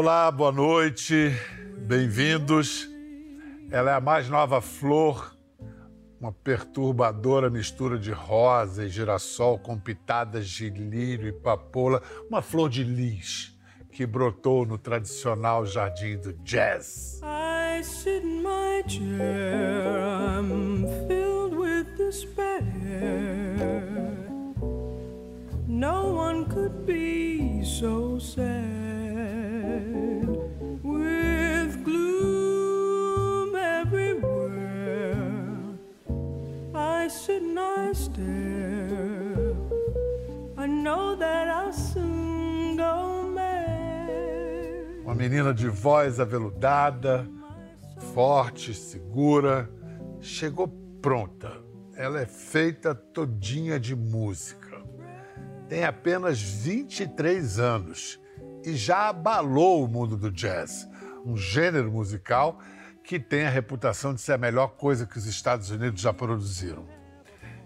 Olá, boa noite, bem-vindos. Ela é a mais nova flor, uma perturbadora mistura de rosa e girassol com pitadas de lírio e papoula, uma flor de lis que brotou no tradicional jardim do jazz. I sit in my chair, I'm filled with despair. No one could be so sad. I stare. I know that I'll soon go mad. Uma menina de voz aveludada, forte, segura, chegou pronta. Ela é feita todinha de música. Tem apenas 23 anos e já abalou o mundo do jazz, um gênero musical que tem a reputação de ser a melhor coisa que os Estados Unidos já produziram.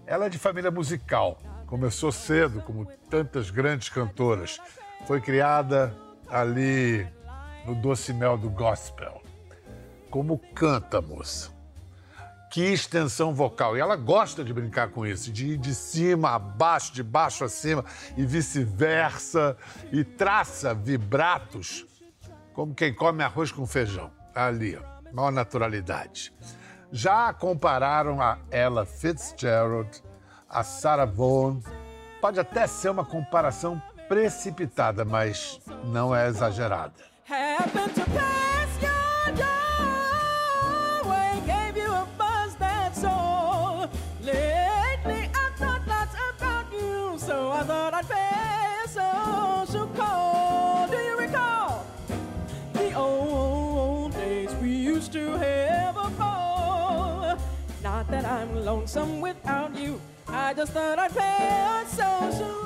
Ela é de família musical. Começou cedo, como tantas grandes cantoras. Foi criada ali no doce mel do gospel. Como canta, moça. Que extensão vocal. E ela gosta de brincar com isso, de ir de cima a baixo, de baixo a cima e vice-versa. E traça vibratos como quem come arroz com feijão. Ali, ó, maior naturalidade. Já compararam a Ella Fitzgerald, a Sarah Vaughan. Pode até ser uma comparação precipitada, mas não é exagerada.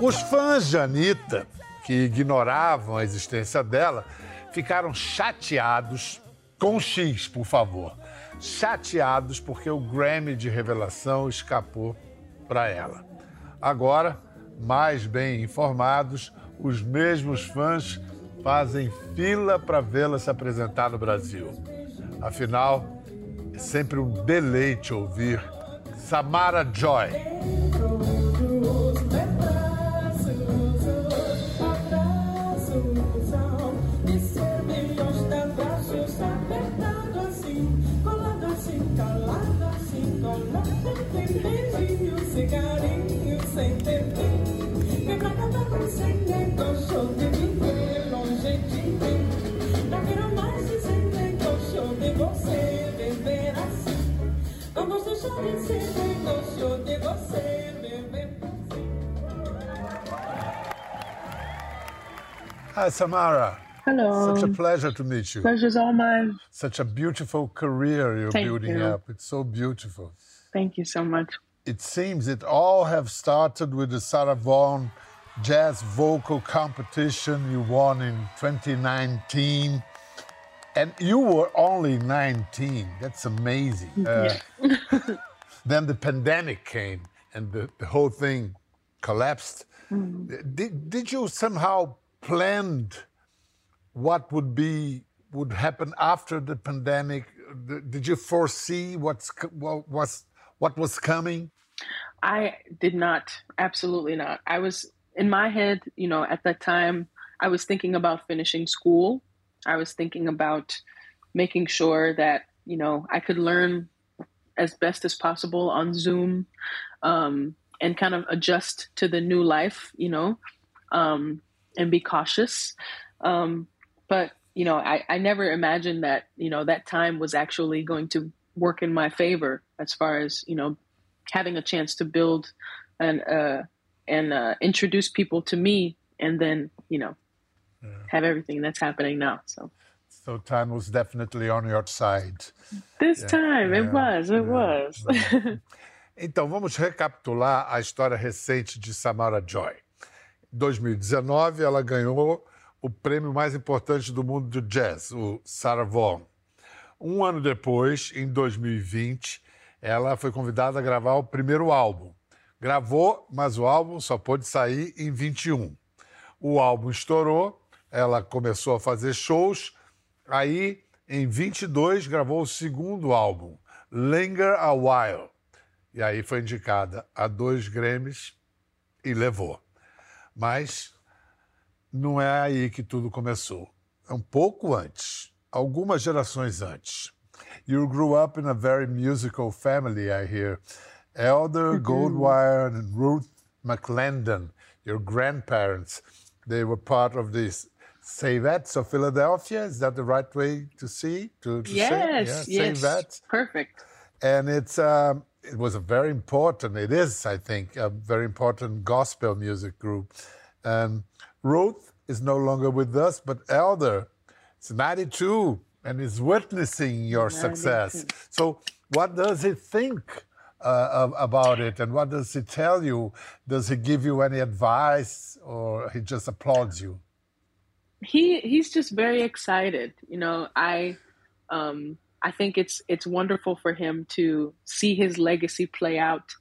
Os fãs de Anitta, que ignoravam a existência dela, ficaram chateados com X, por favor. Chateados porque o Grammy de revelação escapou para ela. Agora, mais bem informados, os mesmos fãs fazem fila para vê-la se apresentar no Brasil. Afinal, é sempre um deleite ouvir Samara Joy. Hi, Samara. Hello. Such a pleasure to meet you. Pleasure's all mine. Such a beautiful career you're Thank building you. up. It's so beautiful. Thank you so much. It seems it all have started with the Sarah Vaughan Jazz Vocal Competition you won in 2019. And you were only 19. That's amazing. Uh, then the pandemic came and the, the whole thing collapsed. Did, did you somehow planned what would be would happen after the pandemic? Did you foresee what's what was what was coming? I did not. Absolutely not. I was in my head, you know, at that time, I was thinking about finishing school. I was thinking about making sure that, you know, I could learn as best as possible on Zoom um, and kind of adjust to the new life, you know, um, and be cautious. Um, but, you know, I, I never imagined that, you know, that time was actually going to work in my favor as far as, you know, having a chance to build and, uh, and uh, introduce people to me and then, you know, yeah. have everything that's happening now. So. So time was definitely on your side. This yeah. time, yeah. it was, it was. então, vamos recapitular a história recente de Samara Joy. Em 2019, ela ganhou o prêmio mais importante do mundo do jazz, o Sarah Vaughan. Um ano depois, em 2020, ela foi convidada a gravar o primeiro álbum. Gravou, mas o álbum só pôde sair em 21. O álbum estourou, ela começou a fazer shows. Aí, em 22, gravou o segundo álbum, Linger a While. E aí foi indicada a dois Grammys e levou. Mas não é aí que tudo começou. É um pouco antes, algumas gerações antes. You grew up in a very musical family, I hear. Elder. Goldwire and Ruth McClendon, your grandparents, they were part of this Savettes of Philadelphia. Is that the right way to see? To, to yes, say? Yeah, yes, Savettes. Perfect. And it's um, it was a very important. It is, I think, a very important gospel music group. And Ruth is no longer with us, but Elder is 92 and is witnessing your 92. success. So, what does he think uh, about it, and what does he tell you? Does he give you any advice, or he just applauds you? He he's just very excited. You know, I um, I think it's it's wonderful for him to see his legacy play out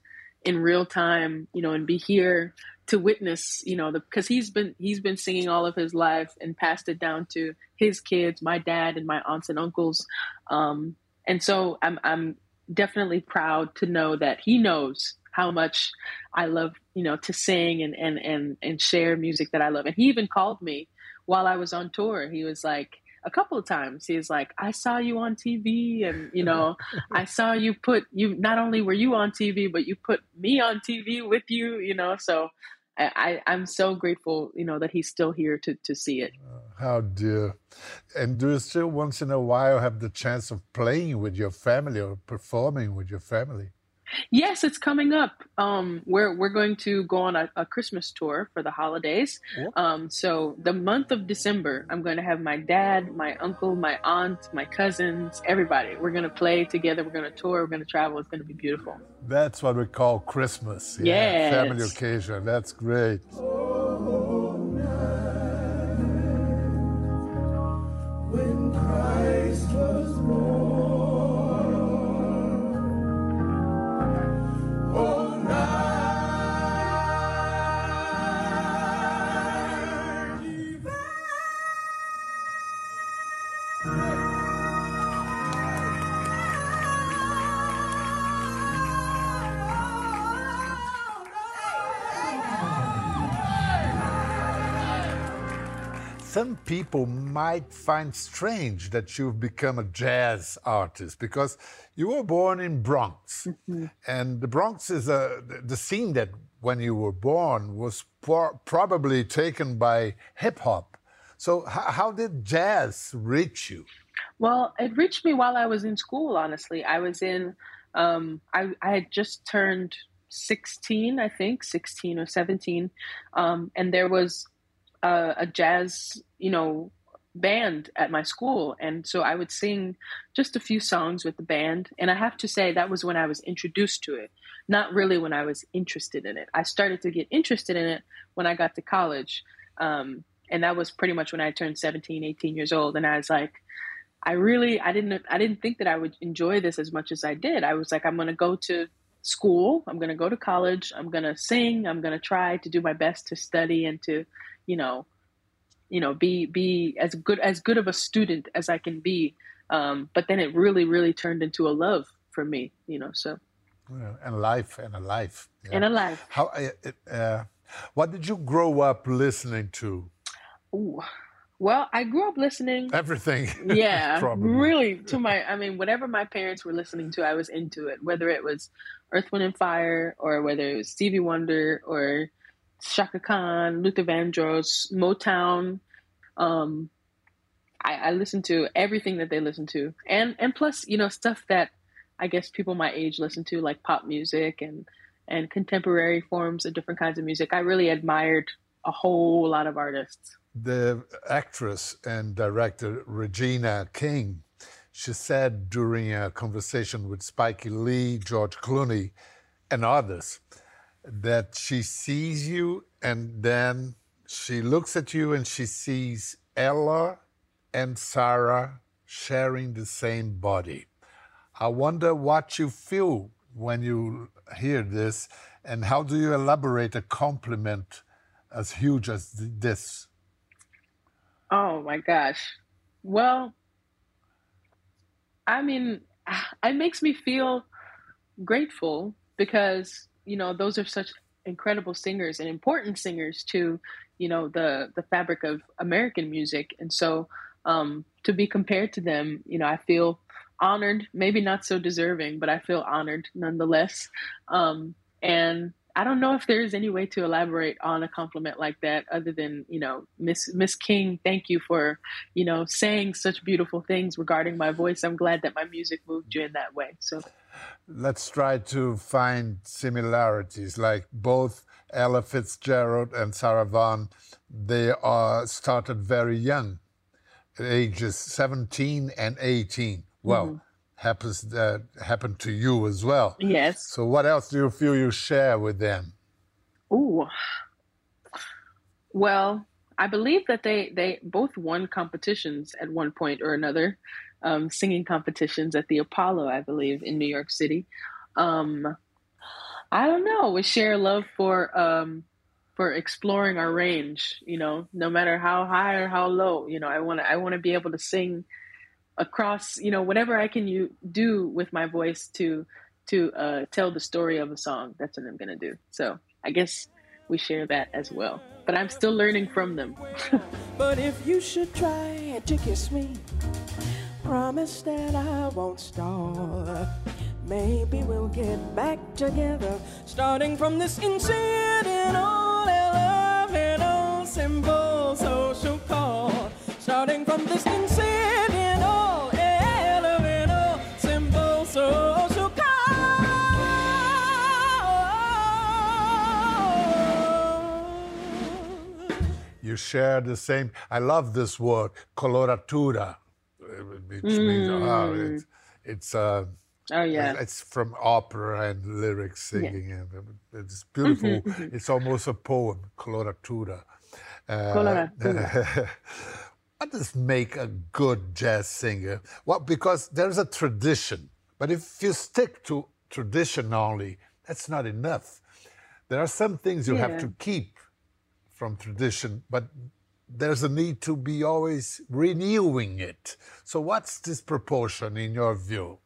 in real time. You know, and be here to witness. You know, because he's been he's been singing all of his life and passed it down to his kids, my dad, and my aunts and uncles. Um, and so I'm I'm definitely proud to know that he knows how much I love, you know, to sing and and and and share music that I love. And he even called me while I was on tour. He was like a couple of times. He's like, "I saw you on TV, and you know, I saw you put you. Not only were you on TV, but you put me on TV with you. You know, so." I, I'm so grateful, you know, that he's still here to, to see it. Uh, how dear. And do you still once in a while have the chance of playing with your family or performing with your family? Yes, it's coming up. Um, we're we're going to go on a, a Christmas tour for the holidays. Um, so the month of December, I'm going to have my dad, my uncle, my aunt, my cousins, everybody. We're going to play together. We're going to tour. We're going to travel. It's going to be beautiful. That's what we call Christmas. Yeah, yes. family occasion. That's great. When some people might find strange that you've become a jazz artist because you were born in Bronx, mm-hmm. and the Bronx is a the scene that when you were born was probably taken by hip hop. So how did jazz reach you? Well, it reached me while I was in school. Honestly, I was in. Um, I, I had just turned 16, I think, 16 or 17. Um, and there was a, a jazz, you know, band at my school. And so I would sing just a few songs with the band. And I have to say, that was when I was introduced to it, not really when I was interested in it. I started to get interested in it when I got to college. Um, and that was pretty much when I turned 17, 18 years old. And I was like, I really, I didn't, I didn't think that I would enjoy this as much as I did. I was like, I'm going to go to school. I'm going to go to college. I'm going to sing. I'm going to try to do my best to study and to, you know, you know, be be as good as good of a student as I can be. Um, but then it really, really turned into a love for me, you know. So, and life, and a life, yeah. and a life. How? Uh, what did you grow up listening to? Ooh. Well, I grew up listening everything. Yeah, really to my. I mean, whatever my parents were listening to, I was into it. Whether it was Earth, Wind, and Fire, or whether it was Stevie Wonder, or Chaka Khan, Luther Vandross, Motown. Um, I, I listen to everything that they listen to, and and plus, you know, stuff that I guess people my age listen to, like pop music and and contemporary forms of different kinds of music. I really admired a whole lot of artists. The actress and director Regina King, she said during a conversation with Spike Lee, George Clooney, and others that she sees you and then she looks at you and she sees Ella and Sarah sharing the same body. I wonder what you feel when you hear this and how do you elaborate a compliment as huge as this? Oh my gosh. Well, I mean, it makes me feel grateful because, you know, those are such incredible singers and important singers to, you know, the the fabric of American music. And so um to be compared to them, you know, I feel honored, maybe not so deserving, but I feel honored nonetheless. Um and I don't know if there's any way to elaborate on a compliment like that other than, you know, Miss Miss King, thank you for, you know, saying such beautiful things regarding my voice. I'm glad that my music moved you in that way. So let's try to find similarities like both Ella Fitzgerald and Sarah Vaughan, they are started very young, ages 17 and 18. Well, mm-hmm happens that happened to you as well. Yes. So what else do you feel you share with them? Ooh. Well, I believe that they they both won competitions at one point or another, um, singing competitions at the Apollo, I believe, in New York City. Um, I don't know. We share love for um, for exploring our range. You know, no matter how high or how low. You know, I want to I want to be able to sing across you know whatever i can you do with my voice to to uh, tell the story of a song that's what i'm gonna do. So i guess we share that as well. But i'm still learning from them. But if you should try to kiss me promise that i won't stall maybe we'll get back together starting from this incidental elemental simple social call. Starting from this share the same. I love this word, coloratura, which mm. means oh, it's it's uh, oh yeah, it's from opera and lyrics singing, yeah. and it's beautiful. Mm-hmm, mm-hmm. It's almost a poem, coloratura. Uh, coloratura. what does make a good jazz singer? Well, because there's a tradition, but if you stick to tradition only, that's not enough. There are some things you yeah. have to keep from tradition, but there's a need to be always renewing it. So, what's this proportion in your view?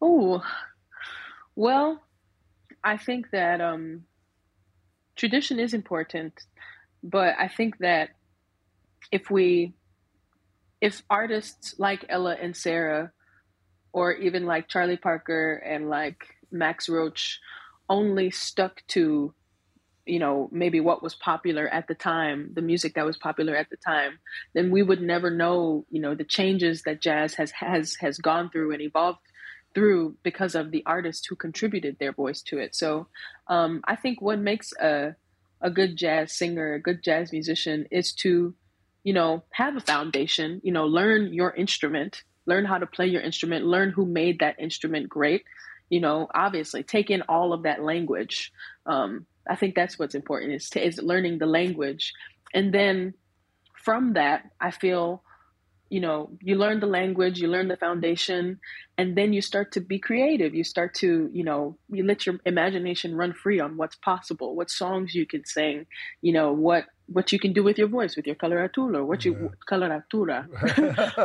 Oh, well, I think that um, tradition is important, but I think that if we, if artists like Ella and Sarah, or even like Charlie Parker and like Max Roach, only stuck to you know maybe what was popular at the time the music that was popular at the time then we would never know you know the changes that jazz has has has gone through and evolved through because of the artists who contributed their voice to it. So um, i think what makes a a good jazz singer a good jazz musician is to you know have a foundation you know learn your instrument learn how to play your instrument learn who made that instrument great you know obviously take in all of that language um, I think that's what's important is to, is learning the language, and then from that, I feel, you know, you learn the language, you learn the foundation, and then you start to be creative. You start to, you know, you let your imagination run free on what's possible, what songs you can sing, you know, what what you can do with your voice, with your coloratura, what you yeah. coloratura,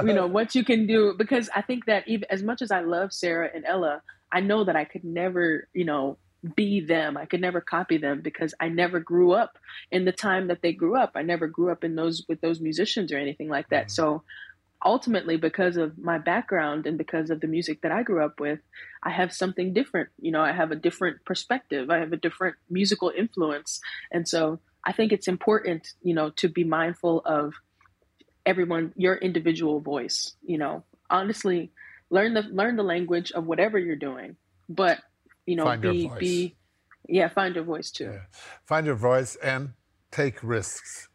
you know, what you can do. Because I think that even as much as I love Sarah and Ella, I know that I could never, you know, be them. I could never copy them because I never grew up in the time that they grew up. I never grew up in those with those musicians or anything like that. Mm-hmm. So ultimately because of my background and because of the music that I grew up with, I have something different. You know, I have a different perspective. I have a different musical influence. And so I think it's important, you know, to be mindful of everyone your individual voice, you know. Honestly, learn the learn the language of whatever you're doing, but you know, find be be yeah, find your voice too. Yeah. Find your voice and take risks.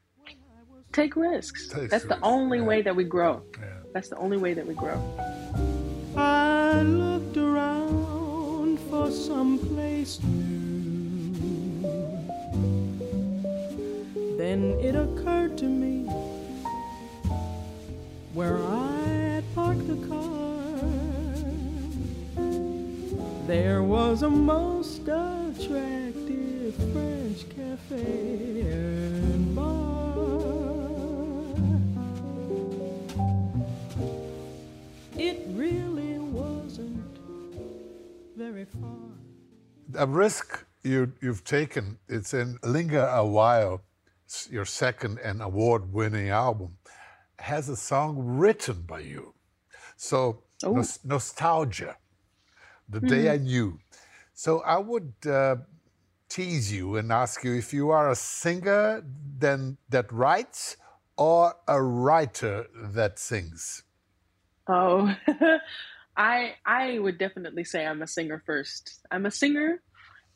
Take risks. Take That's risks. the only yeah. way that we grow. Yeah. That's the only way that we grow. I looked around for some place new. Then it occurred to me where I had parked the car There was a most attractive French cafe and bar. It really wasn't very far. A risk you, you've taken, it's in Linger Awhile, it's your second and award winning album, has a song written by you. So, nos nostalgia the mm. day I knew. So I would uh, tease you and ask you if you are a singer then that writes or a writer that sings. Oh, I I would definitely say I'm a singer first. I'm a singer.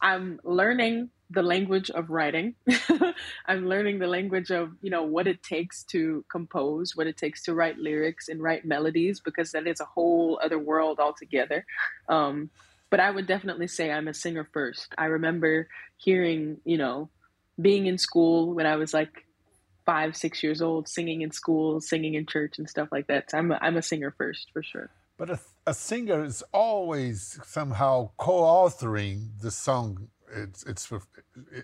I'm learning the language of writing. I'm learning the language of, you know, what it takes to compose, what it takes to write lyrics and write melodies, because that is a whole other world altogether. Um, but I would definitely say I'm a singer first. I remember hearing, you know, being in school when I was like five, six years old, singing in school, singing in church and stuff like that. So I'm a, I'm a singer first for sure. But a, a singer is always somehow co-authoring the song it's it's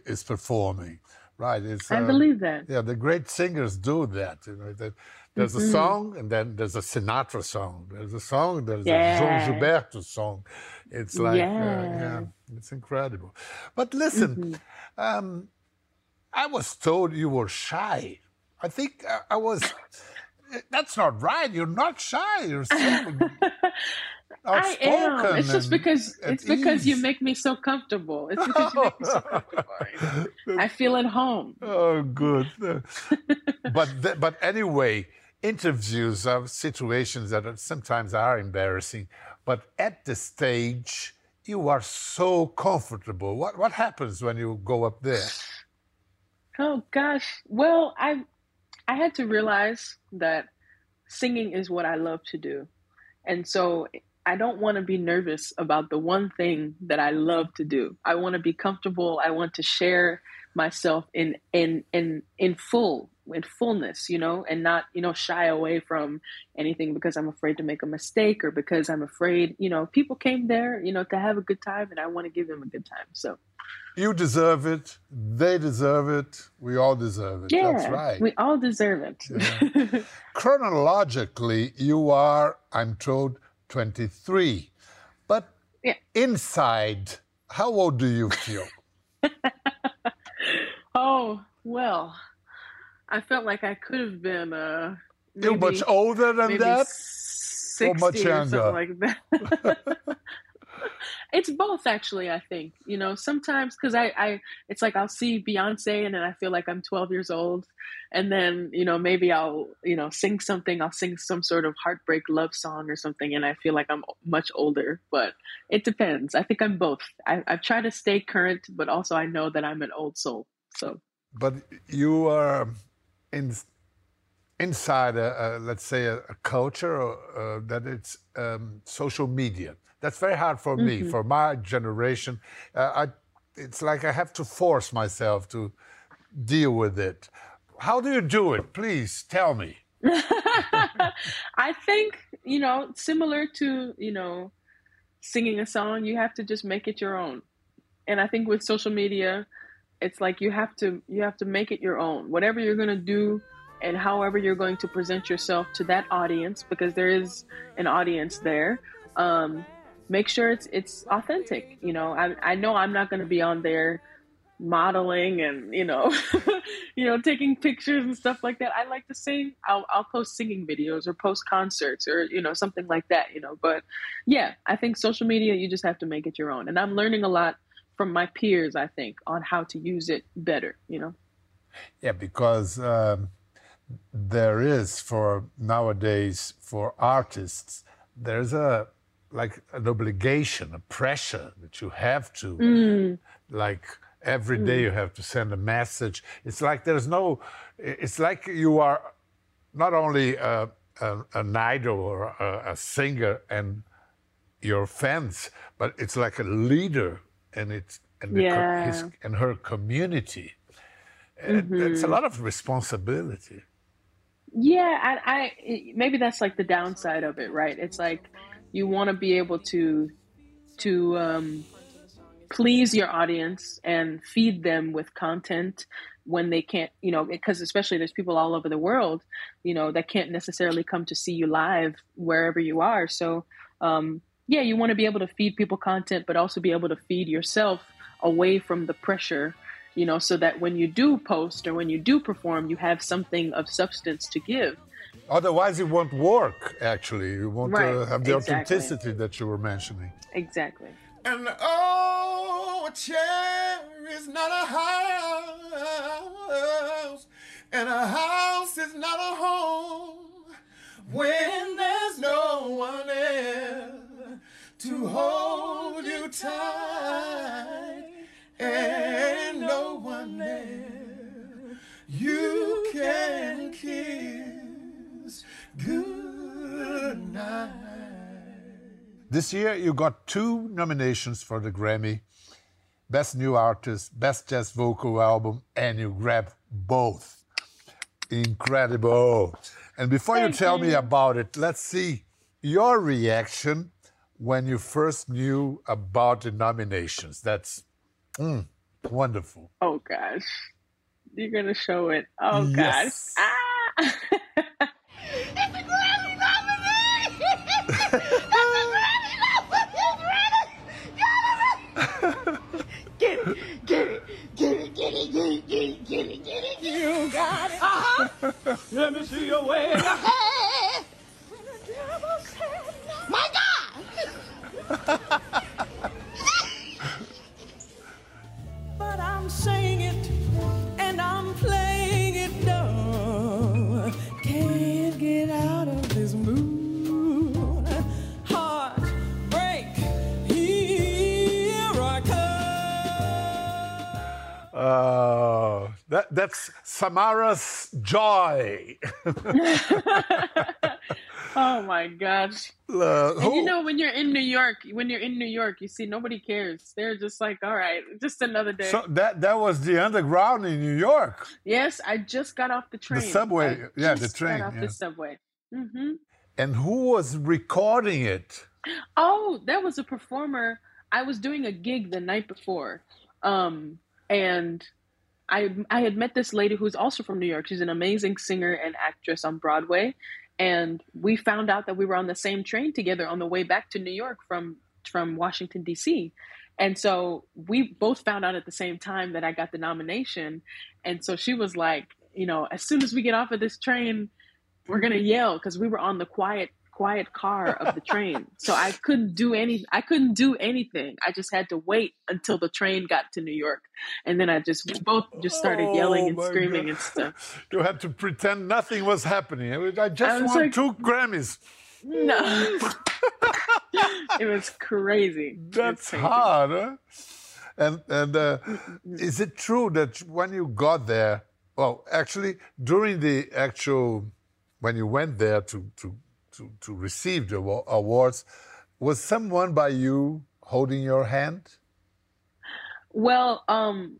it's performing, right? It's, I uh, believe that. Yeah, the great singers do that. You know, that there's mm-hmm. a song, and then there's a Sinatra song. There's a song. There's yeah. a João Gilberto song. It's like, yeah, uh, yeah it's incredible. But listen, mm-hmm. um, I was told you were shy. I think I, I was. That's not right. You're not shy. You're so I am. It's just because it's because ease. you make me so comfortable. It's because you make me so comfortable. I feel at home. Oh, good. but th- but anyway, interviews are situations that are, sometimes are embarrassing. But at the stage, you are so comfortable. What what happens when you go up there? Oh gosh. Well, I I had to realize that singing is what I love to do. And so I don't want to be nervous about the one thing that I love to do. I want to be comfortable. I want to share myself in in in in full in fullness, you know, and not, you know, shy away from anything because I'm afraid to make a mistake or because I'm afraid, you know, people came there, you know, to have a good time and I want to give them a good time. So you deserve it. They deserve it. We all deserve it. Yeah, That's right. We all deserve it. Yeah. Chronologically, you are, I'm told, 23. But yeah. inside, how old do you feel? oh, well, I felt like I could have been uh, maybe, much older than that? 60 or much younger? Or like that. it's both actually i think you know sometimes because I, I it's like i'll see beyonce and then i feel like i'm 12 years old and then you know maybe i'll you know sing something i'll sing some sort of heartbreak love song or something and i feel like i'm much older but it depends. I think i'm both. I, i try to stay current but also i know that i'm an old soul so. But you are in inside a, a let's say a, a culture uh, that it's um, social media that's very hard for mm-hmm. me, for my generation. Uh, I, it's like I have to force myself to deal with it. How do you do it? Please tell me. I think, you know, similar to, you know, singing a song, you have to just make it your own. And I think with social media, it's like you have to you have to make it your own. Whatever you're going to do and however you're going to present yourself to that audience because there is an audience there. Um, make sure it's it's authentic. You know, I I know I'm not going to be on there modeling and you know you know taking pictures and stuff like that. I like to sing. I'll, I'll post singing videos or post concerts or you know something like that you know? But yeah i think social media you just have to make it your own. And i'm learning a lot from my peers i think on how to use it better you know? Yeah because um, there is for nowadays for artists there's a like an obligation, a pressure that you have to, mm. like every day mm. you have to send a message. It's like there's no, it's like you are not only a, a, an idol or a, a, singer and your fans, but it's like a leader and it's and, yeah. his, and her community. Mm-hmm. It's a lot of responsibility. Yeah, I, I maybe that's like the downside of it, right? It's like you want to be able to to um, please your audience and feed them with content when they can't you know because especially there's people all over the world you know that can't necessarily come to see you live wherever you are so um, yeah, you want to be able to feed people content, but also be able to feed yourself away from the pressure, you know, so that when you do post or when you do perform, you have something of substance to give. Otherwise, it won't work, actually. You won't uh, Right, uh, have the exactly. authenticity that you were mentioning. Exactly. And oh, a chair is not a house, and a house is not a home when there's no one there to hold you tight, This year, you got two nominations for the Grammy Best New Artist, Best Jazz Vocal Album, and you grabbed both. Incredible. And before you Thank tell me about it, let's see your reaction when you first knew about the nominations. That's mm, wonderful. Oh gosh. You're gonna show it. Oh Yes. gosh. Ah! It's a Grammy nominee! It's a Grammy nominee! Get it, get it, get it, get it, get it, get it, get it, get it, get it. You got it. Uh-huh. Let me see your way. Samara's joy. oh my gosh. Uh, And you know when you're in New York, when you're in New York, you see nobody cares. They're just like, all right, just another day. so that, that was the underground in New York. yes, I just got off the train. The subway, I yeah, the train, Got off yeah. the subway. hmm And who was recording it? Oh, that was a performer. I was doing a gig the night before, um, and I I had met this lady who's also from New York. She's an amazing singer and actress on Broadway, and we found out that we were on the same train together on the way back to New York from from Washington D.C. And so we both found out at the same time that I got the nomination, and so she was like, you know, as soon as we get off of this train, we're gonna yell because we were on the quiet quiet car of the train so i couldn't do any i couldn't do anything i just had to wait until the train got to new york and then i just we both just started yelling Oh, and screaming God. and stuff You had to pretend nothing was happening. I just I won like- two Grammys. no it was crazy It was That's crazy. hard, huh? And and uh, is it true that when you got there, well, actually during the actual when you went there to to to, to receive the awards, was someone by you holding your hand? well um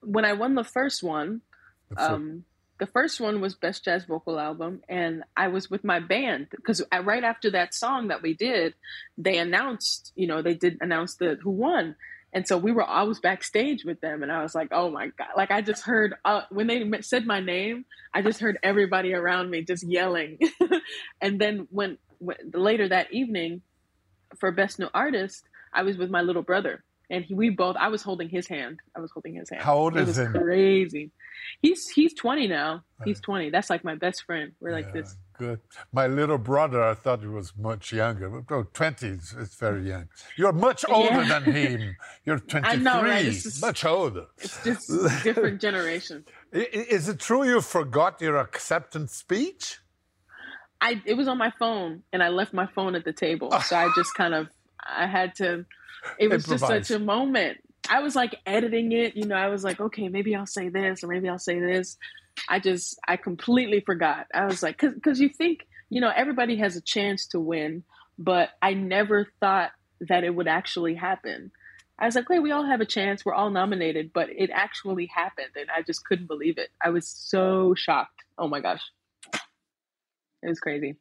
when i won the first one The um the first one was best jazz vocal album and i was with my band because right after that song that we did they announced you know they did announce the who won and so we were i was backstage with them and i was like oh my god like i just heard uh, when they said my name i just heard everybody around me just yelling. And then when, when later that evening for best new artist i was with my little brother and he, we both i was holding his hand. I was holding his hand. How old it is him? crazy. He's he's 20 now. He's 20 that's like my best friend. We're like Yeah, this Good. My little brother, I thought he was much younger. But, Oh, 20 is it's very young. You're much older Yeah. than him. You're 23, I know, right? Just- much older. it's just different generation Is it true you forgot your acceptance speech? I it was on my phone and I left my phone at the table. So I just kind of I had to it was just such a moment. I was like editing it, you know, I was like, okay, maybe I'll say this or maybe I'll say this. I just I completely forgot. I was like cuz you think, you know, everybody has a chance to win, but I never thought that it would actually happen. I was like, wait, we all have a chance. We're all nominated, but it actually happened and I just couldn't believe it. I was so shocked. Oh my gosh. It was crazy.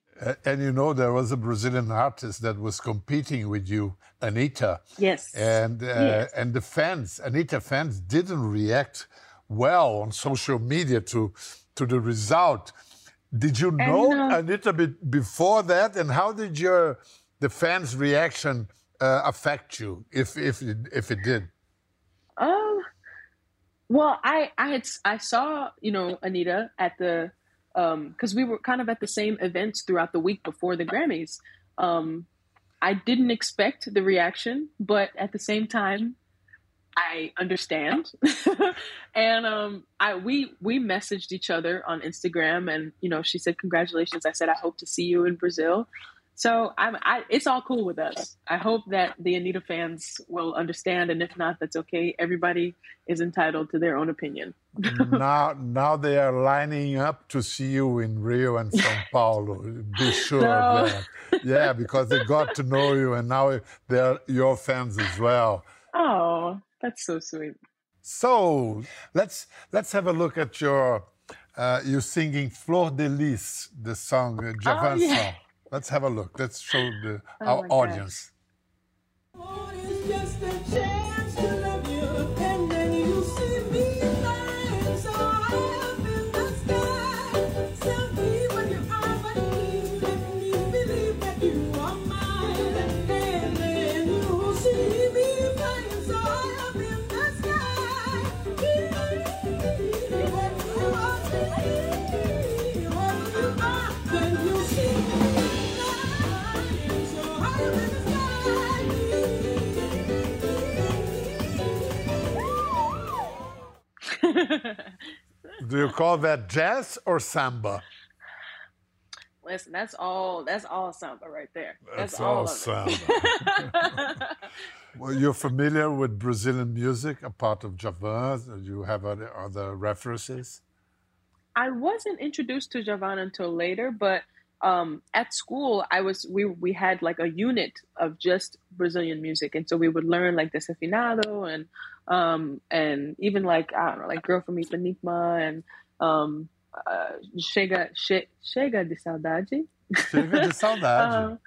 And you know, there was a Brazilian artist that was competing with you, Anitta. Yes. And, uh, Yes. and the fans, Anitta fans, didn't react well on social media to, to the result. Did you know know- Anitta bit before that? And how did your the fans' reaction uh, affect you, if if it, if it did? Um, well, I I had I saw you know Anitta at the um because we were kind of at the same events throughout the week before the Grammys. Um, I didn't expect the reaction, but at the same time, I understand. and um, I we we messaged each other on Instagram, and you know, she said congratulations. I said I hope to see you in Brazil. So I'm, I, it's all cool with us. I hope that the Anitta fans will understand, and if not, that's okay. Everybody is entitled to their own opinion. now, now they are lining up to see you in Rio and São Paulo. Be sure no. of that. Yeah, because they got to know you, and now they're your fans as well. Oh, that's so sweet. So let's let's have a look at your uh, you singing "Flor de Lis," the song uh, Djavan oh, yeah. song. Let's have a look. Let's show the, oh our audience. Do you call that jazz or samba? Listen, that's all. That's all samba right there. That's, that's all, all samba. well, you're familiar with Brazilian music, a part of Djavan. Do you have other, other references? I wasn't introduced to Djavan until later, but um, at school, I was we we had like a unit of just Brazilian music, and so we would learn like the Desafinado and um, and even like I don't know, like Girl from Ipanema and um, uh, Chega che, Chega de Saudade. Chega de Saudade.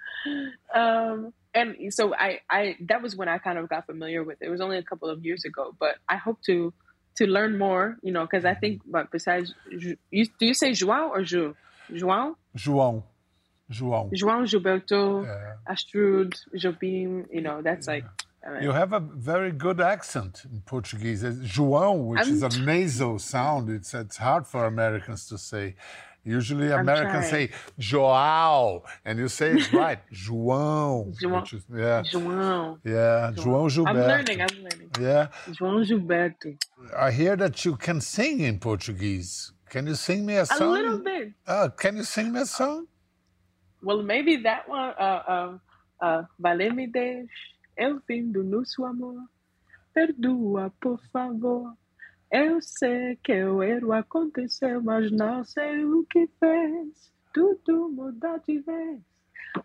um, um, and so I, I that was when I kind of got familiar with it. It was only a couple of years ago, but I hope to to learn more. You know, because I think, but besides, you, do you say João or Ju? João? João. João. João Gilberto, yeah. Astrud, Jobim, you know, that's like. I mean, you have a very good accent in Portuguese. João, which I'm, is a nasal sound, it's, it's hard for Americans to say. Usually Americans say João, and you say it right, João. João. Is, yeah. João. Yeah, João, João Gilberto. I'm learning, I'm learning. Yeah. João Gilberto. I hear that you can sing in Portuguese. Can you sing me a song? A little bit. Uh, can you sing me a song? Well, maybe that one. Uh, uh, vale me deixe, eu vindo no seu amor. Perdoa, por favor. Eu sei que o erro aconteceu, mas não sei o que fez. Tudo muda de vez.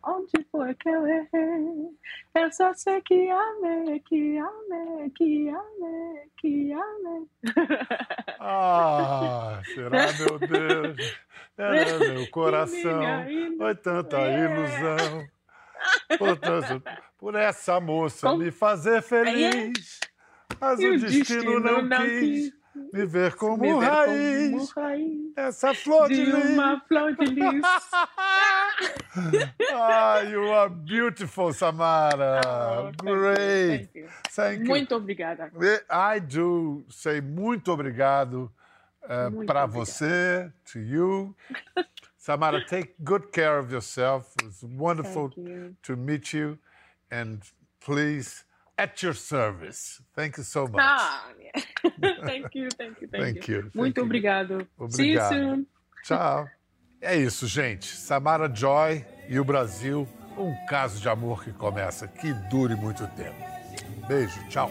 Onde foi que eu errei? Eu só sei que amei, que amei, que amei, que amei. Ah, será, meu Deus? Era meu coração, foi tanta ilusão. Por, por essa moça me fazer feliz. Mas o destino não quis me ver como, me ver raiz, como raiz. Essa flor de, de uma flor de lis. ah, you are beautiful, Samara. Oh, Great. Thank you. Thank you. Muito obrigada. I do say muito obrigado uh, para você, to you. Samara, take good care of yourself. It was wonderful to meet you. And please, at your service. Thank you so much. Ah, yeah. thank you, thank you, thank, thank you. you. Muito thank obrigado. obrigado. See you soon. Tchau. É isso, gente. Samara Joy e o Brasil, um caso de amor que começa, que dure muito tempo. Beijo, tchau.